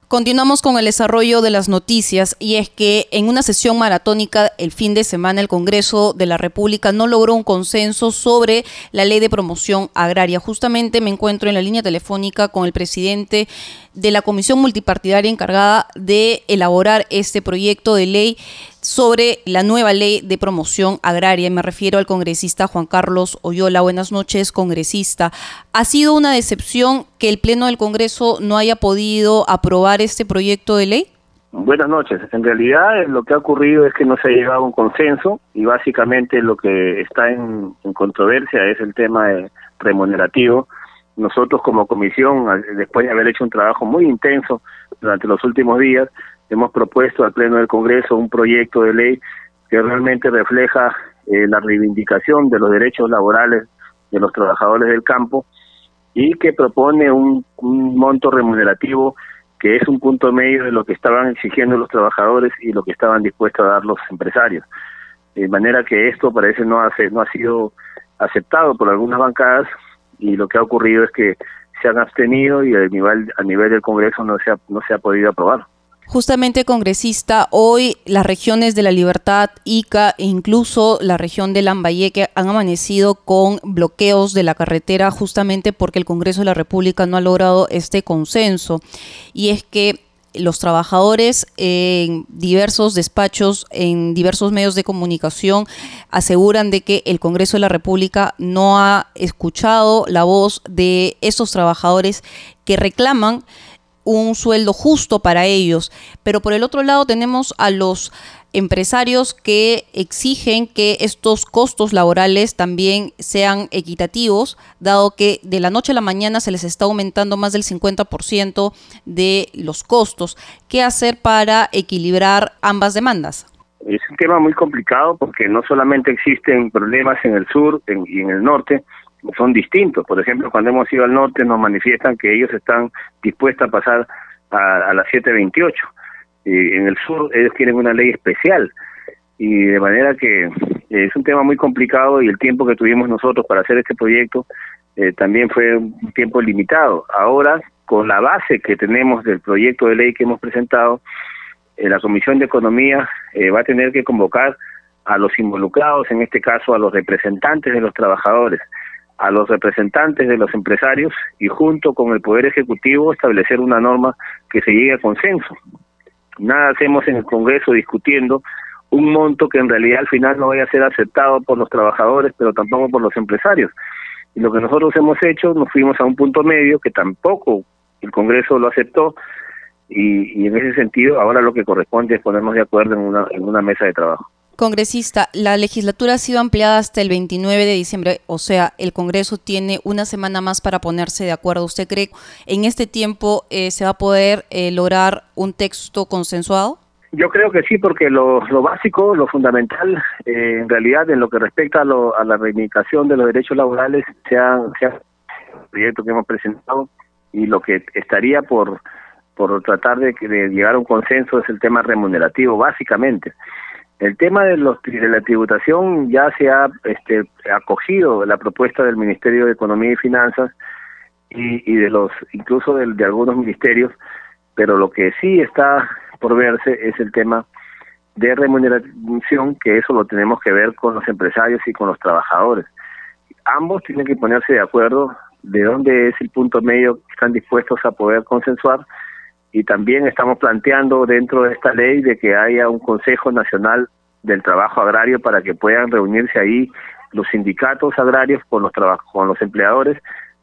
Continuamos con el desarrollo de las noticias y es que en una sesión maratónica el fin de semana el Congreso de la República no logró un consenso sobre la ley de promoción agraria. Justamente me encuentro en la línea telefónica con el presidente de la comisión multipartidaria encargada de elaborar este proyecto de ley sobre la nueva ley de promoción agraria. Me refiero al congresista Juan Carlos Oyola. Buenas noches, congresista. ¿Ha sido una decepción que el Pleno del Congreso no haya podido aprobar este proyecto de ley? Buenas noches. En realidad lo que ha ocurrido es que no se ha llegado a un consenso y básicamente lo que está en, controversia es el tema remunerativo. Nosotros como comisión, después de haber hecho un trabajo muy intenso durante los últimos días, hemos propuesto al Pleno del Congreso un proyecto de ley que realmente refleja eh, la reivindicación de los derechos laborales de los trabajadores del campo y que propone un, monto remunerativo que es un punto medio de lo que estaban exigiendo los trabajadores y lo que estaban dispuestos a dar los empresarios. De manera que esto parece no, hace, no ha sido aceptado por algunas bancadas y lo que ha ocurrido es que se han abstenido y a nivel, a nivel del Congreso no se ha, no se ha podido aprobar. Justamente, congresista, hoy las regiones de la Libertad, Ica e incluso la región de Lambayeque han amanecido con bloqueos de la carretera justamente porque el Congreso de la República no ha logrado este consenso. Y es que los trabajadores en diversos despachos, en diversos medios de comunicación, aseguran de que el Congreso de la República no ha escuchado la voz de esos trabajadores que reclaman un sueldo justo para ellos. Pero por el otro lado tenemos a los empresarios que exigen que estos costos laborales también sean equitativos, dado que de la noche a la mañana se les está aumentando más del 50% de los costos. ¿Qué hacer para equilibrar ambas demandas? Es un tema muy complicado porque no solamente existen problemas en el sur y en el norte, son distintos. Por ejemplo, cuando hemos ido al norte nos manifiestan que ellos están dispuestos a pasar a, a las 7.28. Y en el sur ellos quieren una ley especial. Y de manera que es un tema muy complicado y el tiempo que tuvimos nosotros para hacer este proyecto eh, también fue un tiempo limitado. Ahora, con la base que tenemos del proyecto de ley que hemos presentado, eh, la Comisión de Economía eh, va a tener que convocar a los involucrados, en este caso a los representantes de los trabajadores, a los representantes de los empresarios y junto con el Poder Ejecutivo establecer una norma que se llegue a consenso. Nada hacemos en el Congreso discutiendo un monto que en realidad al final no vaya a ser aceptado por los trabajadores, pero tampoco por los empresarios. Y lo que nosotros hemos hecho, nos fuimos a un punto medio que tampoco el Congreso lo aceptó y, y en ese sentido ahora lo que corresponde es ponernos de acuerdo en una, en una mesa de trabajo. Congresista, la legislatura ha sido ampliada hasta el 29 de diciembre, o sea, el Congreso tiene una semana más para ponerse de acuerdo. ¿Usted cree que en este tiempo eh, se va a poder eh, lograr un texto consensuado? Yo creo que sí, porque lo, básico, lo fundamental, eh, en realidad, en lo que respecta a, la reivindicación de los derechos laborales, sea, sea el proyecto que hemos presentado y lo que estaría por, por tratar de, de llegar a un consenso es el tema remunerativo, básicamente. El tema de, los, de la tributación ya se ha este, acogido la propuesta del Ministerio de Economía y Finanzas y, y de los incluso de, de, algunos ministerios, pero lo que sí está por verse es el tema de remuneración, que eso lo tenemos que ver con los empresarios y con los trabajadores. Ambos tienen que ponerse de acuerdo de dónde es el punto medio que están dispuestos a poder consensuar y también estamos planteando dentro de esta ley de que haya un Consejo Nacional del Trabajo Agrario para que puedan reunirse ahí los sindicatos agrarios con los con los empleadores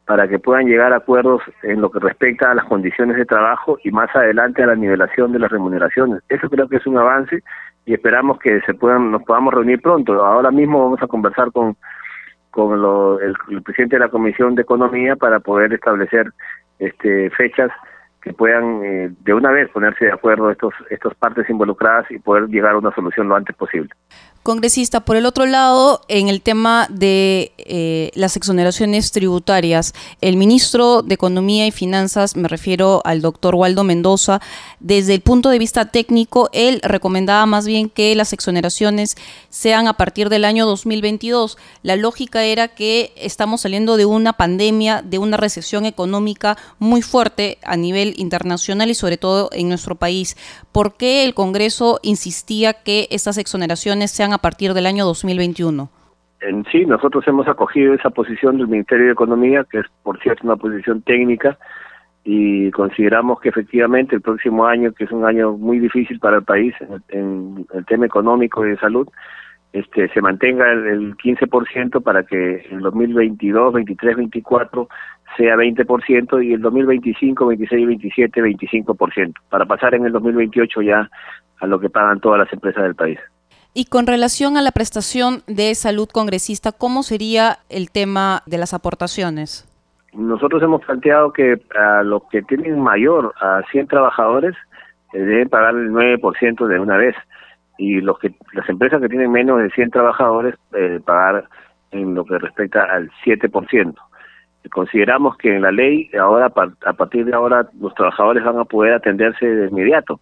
para que puedan llegar a acuerdos en lo que respecta a las condiciones de trabajo y más adelante a la nivelación de las remuneraciones. Eso creo que es un avance y esperamos que se puedan nos podamos reunir pronto. Ahora mismo vamos a conversar con con el, el presidente de la Comisión de Economía para poder establecer este fechas que puedan eh, de una vez ponerse de acuerdo estos estas partes involucradas y poder llegar a una solución lo antes posible. Congresista, por el otro lado, en el tema de eh, las exoneraciones tributarias, el ministro de Economía y Finanzas, me refiero al doctor Waldo Mendoza, desde el punto de vista técnico, él recomendaba más bien que las exoneraciones sean a partir del año 2022. La lógica era que estamos saliendo de una pandemia, de una recesión económica muy fuerte a nivel internacional y sobre todo en nuestro país. ¿Por qué el Congreso insistía que estas exoneraciones sean a partir del año 2021? En sí, nosotros hemos acogido esa posición del Ministerio de Economía, que es, por cierto, una posición técnica, y consideramos que efectivamente el próximo año, que es un año muy difícil para el país en, el tema económico y de salud, este, se mantenga el, el 15% para que en 2022, 23, 24 sea 20% y el 2025, 26, 27, 25%, para pasar en el 2028 ya a lo que pagan todas las empresas del país. Y con relación a la prestación de salud congresista, ¿cómo sería el tema de las aportaciones? Nosotros hemos planteado que a los que tienen mayor a 100 trabajadores eh, deben pagar el 9% de una vez y los que las empresas que tienen menos de 100 trabajadores eh, pagar en lo que respecta al 7%. consideramos que en la ley ahora a partir de ahora los trabajadores van a poder atenderse de inmediato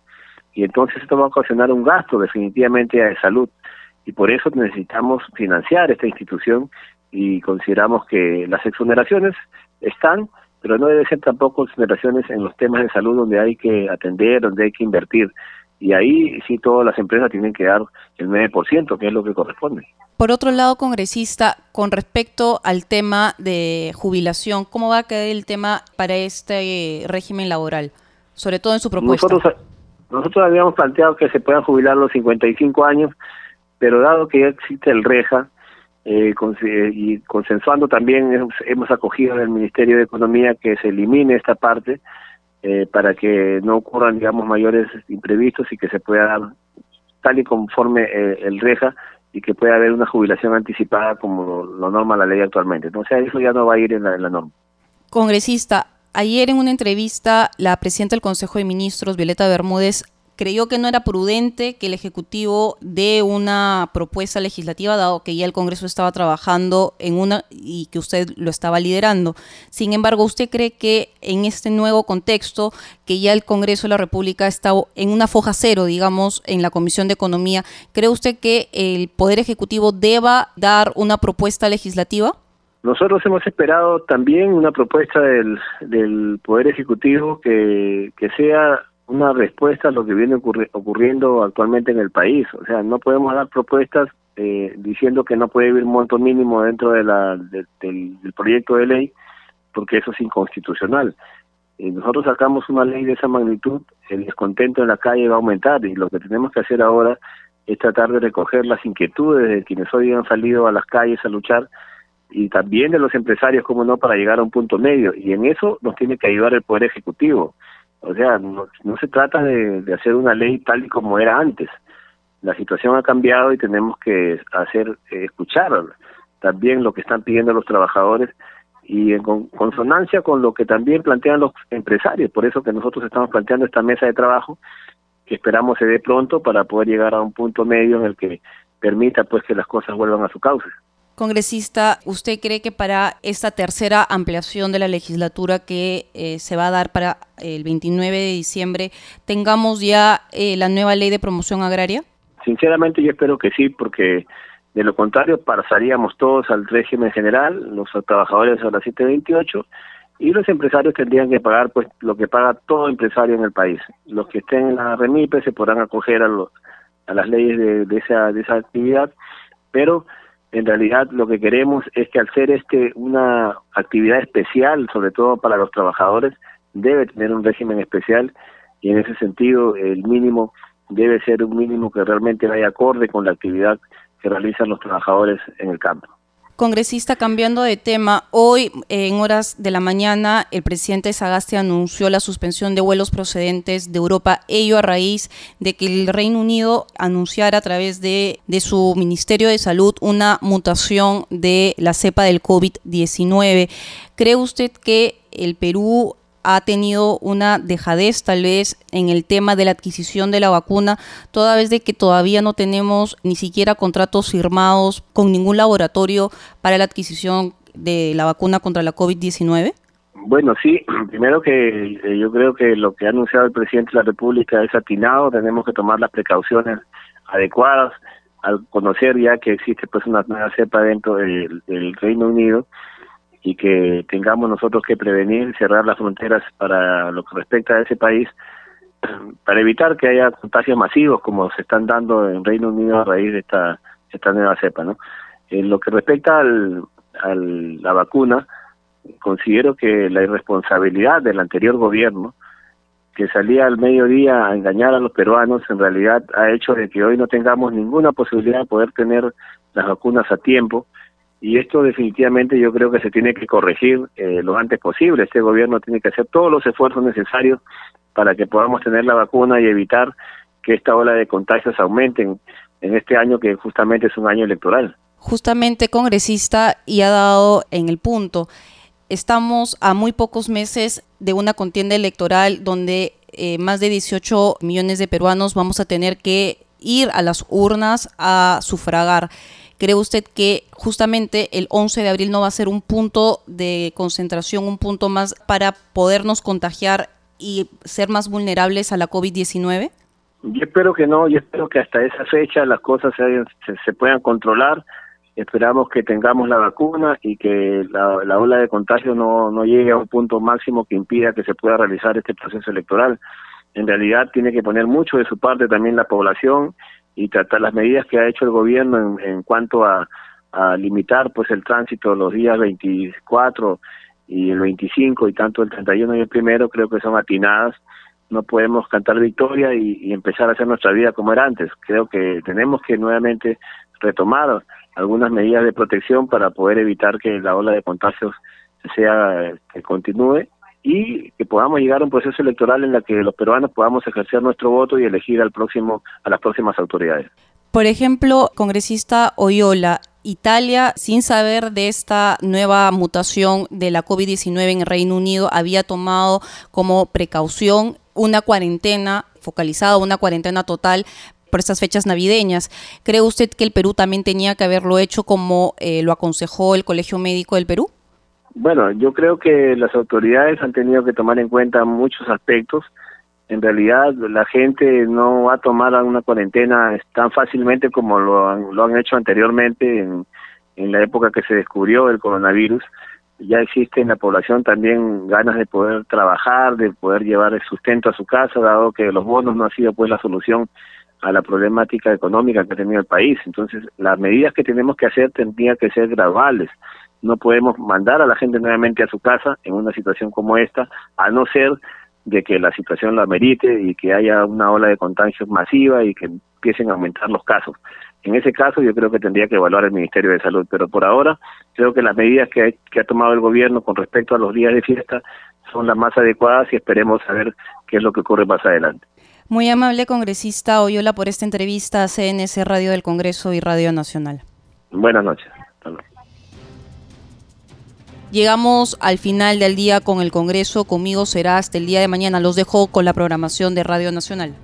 y entonces esto va a ocasionar un gasto definitivamente de salud y por eso necesitamos financiar esta institución y consideramos que las exoneraciones están, pero no deben ser tampoco exoneraciones en los temas de salud donde hay que atender, donde hay que invertir. Y ahí sí todas las empresas tienen que dar el 9%, que es lo que corresponde. Por otro lado, congresista, con respecto al tema de jubilación, ¿cómo va a quedar el tema para este régimen laboral? Sobre todo en su propuesta. Nosotros, nosotros habíamos planteado que se puedan jubilar los 55 años, pero dado que ya existe el REJA, eh, y consensuando también hemos, acogido en el Ministerio de Economía que se elimine esta parte eh, para que no ocurran digamos mayores imprevistos y que se pueda dar tal y conforme eh, el REJA y que pueda haber una jubilación anticipada como lo norma la ley actualmente. Entonces eso ya no va a ir en la norma. Congresista, ayer en una entrevista la presidenta del Consejo de Ministros, Violeta Bermúdez, creyó que no era prudente que el Ejecutivo dé una propuesta legislativa, dado que ya el Congreso estaba trabajando en una y que usted lo estaba liderando. Sin embargo, ¿usted cree que en este nuevo contexto, que ya el Congreso de la República está en una foja cero, digamos, en la Comisión de Economía, ¿cree usted que el Poder Ejecutivo deba dar una propuesta legislativa? Nosotros hemos esperado también una propuesta del, del Poder Ejecutivo que, sea una respuesta a lo que viene ocurriendo actualmente en el país. O sea, no podemos dar propuestas eh, diciendo que no puede haber monto mínimo dentro de la, del, proyecto de ley, porque eso es inconstitucional. Eh, nosotros sacamos una ley de esa magnitud, el descontento en la calle va a aumentar y lo que tenemos que hacer ahora es tratar de recoger las inquietudes de quienes hoy han salido a las calles a luchar y también de los empresarios, como no, para llegar a un punto medio. Y en eso nos tiene que ayudar el Poder Ejecutivo. O sea, no, se trata de, hacer una ley tal y como era antes. La situación ha cambiado y tenemos que hacer eh, escuchar también lo que están pidiendo los trabajadores y en consonancia con lo que también plantean los empresarios. Por eso que nosotros estamos planteando esta mesa de trabajo que esperamos se dé pronto para poder llegar a un punto medio en el que permita pues que las cosas vuelvan a su cauce. Congresista, ¿usted cree que para esta tercera ampliación de la legislatura que eh, se va a dar para el 29 de diciembre, tengamos ya eh, la nueva ley de promoción agraria? Sinceramente yo espero que sí, porque de lo contrario pasaríamos todos al régimen general, los trabajadores a la 728 y los empresarios tendrían que pagar pues lo que paga todo empresario en el país. Los que estén en la REMIPE se podrán acoger a, los, a las leyes de, esa, de esa actividad, pero en realidad lo que queremos es que al ser este una actividad especial, sobre todo para los trabajadores, debe tener un régimen especial y en ese sentido el mínimo debe ser un mínimo que realmente vaya acorde con la actividad que realizan los trabajadores en el campo. Congresista, cambiando de tema, hoy en horas de la mañana el presidente Sagasti anunció la suspensión de vuelos procedentes de Europa, ello a raíz de que el Reino Unido anunciara a través de, de su Ministerio de Salud una mutación de la cepa del COVID-19. ¿Cree usted que el Perú ha tenido una dejadez tal vez en el tema de la adquisición de la vacuna, toda vez de que todavía no tenemos ni siquiera contratos firmados con ningún laboratorio para la adquisición de la vacuna contra la COVID-19? Bueno, sí, primero que eh, yo creo que lo que ha anunciado el presidente de la República es atinado, tenemos que tomar las precauciones adecuadas al conocer ya que existe pues una nueva cepa dentro del Reino Unido y que tengamos nosotros que prevenir, cerrar las fronteras para lo que respecta a ese país, para evitar que haya contagios masivos como se están dando en Reino Unido a raíz de esta, esta nueva cepa. ¿no? En lo que respecta al, a la vacuna, considero que la irresponsabilidad del anterior gobierno, que salía al mediodía a engañar a los peruanos, en realidad ha hecho de que hoy no tengamos ninguna posibilidad de poder tener las vacunas a tiempo y esto definitivamente yo creo que se tiene que corregir eh, lo antes posible. Este gobierno tiene que hacer todos los esfuerzos necesarios para que podamos tener la vacuna y evitar que esta ola de contagios aumenten en este año que justamente es un año electoral. Justamente congresista y ha dado en el punto. Estamos a muy pocos meses de una contienda electoral donde eh, más de 18 millones de peruanos vamos a tener que ir a las urnas a sufragar. ¿Cree usted que justamente el 11 de abril no va a ser un punto de concentración, un punto más para podernos contagiar y ser más vulnerables a la COVID-19? Yo espero que no, yo espero que hasta esa fecha las cosas se, se, puedan controlar. Esperamos que tengamos la vacuna y que la, la ola de contagio no, no llegue a un punto máximo que impida que se pueda realizar este proceso electoral. En realidad tiene que poner mucho de su parte también la población y tratar las medidas que ha hecho el gobierno en, cuanto a, limitar pues el tránsito los días 24 y el 25 y tanto el 31 y el primero creo que son atinadas no podemos cantar victoria y, empezar a hacer nuestra vida como era antes. Creo que tenemos que nuevamente retomar algunas medidas de protección para poder evitar que la ola de contagios sea que continúe y que podamos llegar a un proceso electoral en la que los peruanos podamos ejercer nuestro voto y elegir al próximo a las próximas autoridades. Por ejemplo, congresista Oyola, Italia, sin saber de esta nueva mutación de la COVID-19 en el Reino Unido, había tomado como precaución una cuarentena focalizada, una cuarentena total por estas fechas navideñas. ¿Cree usted que el Perú también tenía que haberlo hecho como eh, lo aconsejó el Colegio Médico del Perú? Bueno, yo creo que las autoridades han tenido que tomar en cuenta muchos aspectos. En realidad, la gente no va a tomar una cuarentena tan fácilmente como lo han, lo han hecho anteriormente en, la época que se descubrió el coronavirus ya existe en la población también ganas de poder trabajar, de poder llevar el sustento a su casa, dado que los bonos no han sido pues la solución a la problemática económica que ha tenido el país. Entonces, las medidas que tenemos que hacer tendrían que ser graduales. No podemos mandar a la gente nuevamente a su casa en una situación como esta, a no ser de que la situación la merite y que haya una ola de contagios masiva y que empiecen a aumentar los casos. En ese caso yo creo que tendría que evaluar el Ministerio de Salud, pero por ahora creo que las medidas que, ha tomado el gobierno con respecto a los días de fiesta son las más adecuadas y esperemos saber qué es lo que ocurre más adelante. Muy amable congresista Oyola por esta entrevista a CNC Radio del Congreso y Radio Nacional. Buenas noches. Llegamos al final del día con el Congreso. Conmigo será hasta el día de mañana. Los dejo con la programación de Radio Nacional.